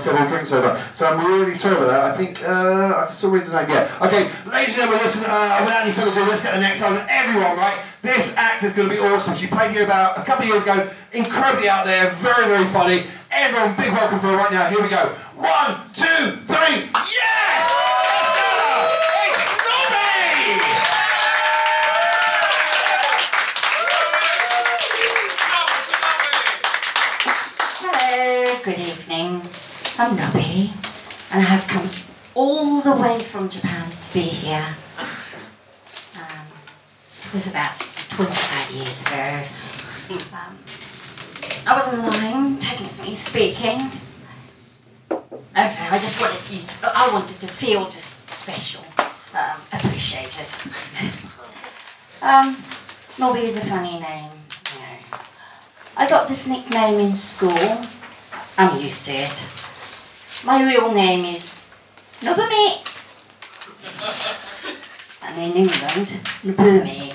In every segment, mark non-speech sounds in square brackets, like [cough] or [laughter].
several drinks over. So I'm really sorry about that. I think uh, I can still read the name. Yeah. Okay, ladies and gentlemen, listen. Uh, without any further ado, let's get the next one. Everyone, right? This act is going to be awesome. She played you about a couple of years ago. Incredibly out there, very very funny. Everyone, big welcome for her right now. Here we go. One, two, three. Yes! Let's go! It's Nobby! Hello, good evening. I'm Nobby, and I have come all the way from Japan to be here. Um, it was about 25 years ago. Um, I wasn't lying, technically speaking. Okay, I just wanted you, I wanted to feel just special, um, appreciated. [laughs] um, Nobby is a funny name, you know. I got this nickname in school. I'm used to it. My real name is Nobumi. [laughs] And in England, Nobumi.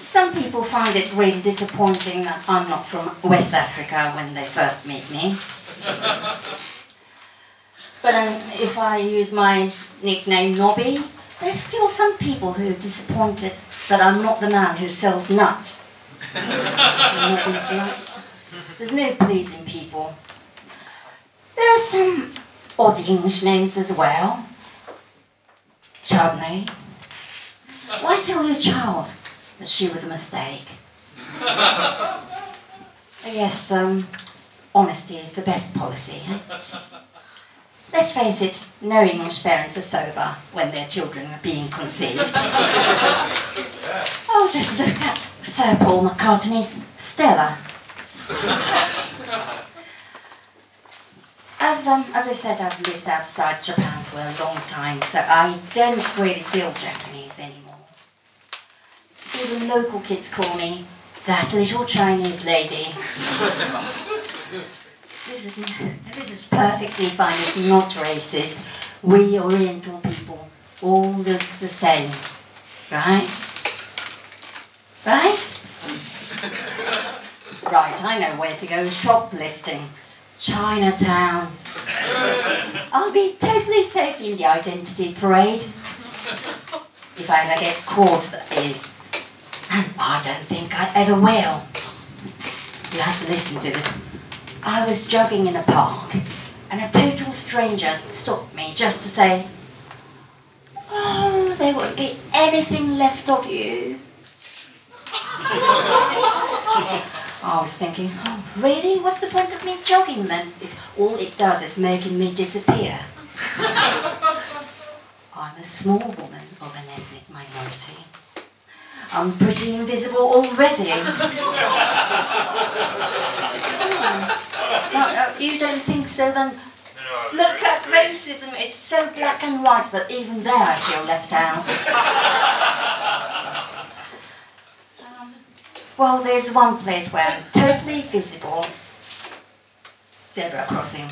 Some people find it really disappointing that I'm not from West Africa when they first meet me. [laughs] But um, if I use my nickname Nobby, there are still some people who are disappointed that I'm not the man who sells nuts. [laughs] Nobby's nuts. There's no pleasing people. Some odd English names as well. Chardonnay. Why tell your child that she was a mistake? I guess um, honesty is the best policy. Eh? Let's face it, no English parents are sober when their children are being conceived. oh, just look at Sir Paul McCartney's Stella. As, um, as I said, I've lived outside Japan for a long time, so I don't really feel Japanese anymore. Even local kids call me that little Chinese lady. this is this is perfectly fine. It's not racist. We Oriental people all look the same, right? Right? [laughs] right. I know where to go shoplifting. Chinatown. I'll be totally safe in the identity parade. If I ever get caught, that is. And I don't think I ever will. You have to listen to this. I was jogging in a park, and a total stranger stopped me just to say, Oh, there won't be anything left of you. [laughs] I was thinking, oh, really? What's the point of me jogging then if all it does is making me disappear? [laughs] I'm a small woman of an ethnic minority. I'm pretty invisible already. [laughs] Hmm. no, no, you don't think so then? Look at racism, it's so black and white that even there I feel left out. [laughs] Um, well, there's one place where I'm totally visible. Zebra crossing.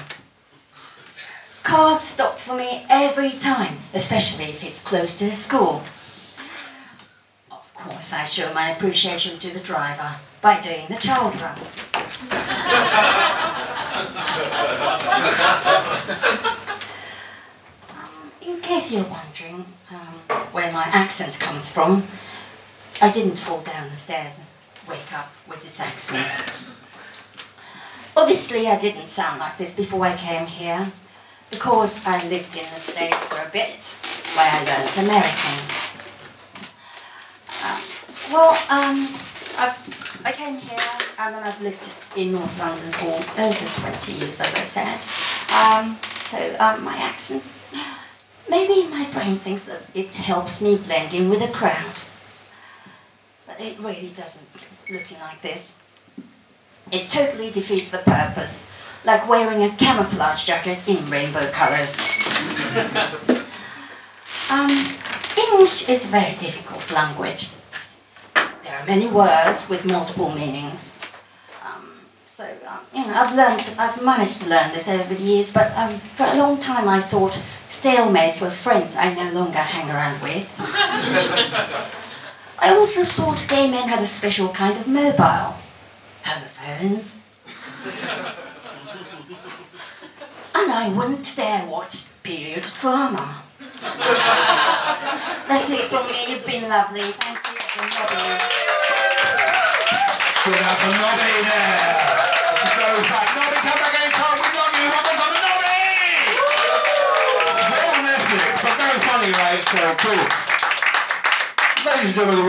Cars stop for me every time, especially if it's close to the school. Of course, I show my appreciation to the driver by doing the child run. Um, in case you're wondering um, where my accent comes from, I didn't fall down the stairs wake up with this accent. Obviously, I didn't sound like this before I came here, because I lived in the States for a bit, where I learned American. Uh, well, um, I've, I came here and then I've lived in North London for over 20 years, as I said. Um, so um, my accent, maybe my brain thinks that it helps me blend in with a crowd. It really doesn't, looking like this. It totally defeats the purpose, like wearing a camouflage jacket in rainbow colours. [laughs] um, English is a very difficult language. There are many words with multiple meanings. Um, so, um, you know, I've learned, I've managed to learn this over the years, but um, for a long time I thought stalemates were friends I no longer hang around with. [laughs] I also thought gay men had a special kind of mobile. Homophones. And I wouldn't dare watch period drama. That's it from me. You've been lovely. Thank you. Good up for Nobby there. Nobby, come back anytime. We love you. Nobby. On Netflix, but very funny, right? So cool. Ladies and gentlemen,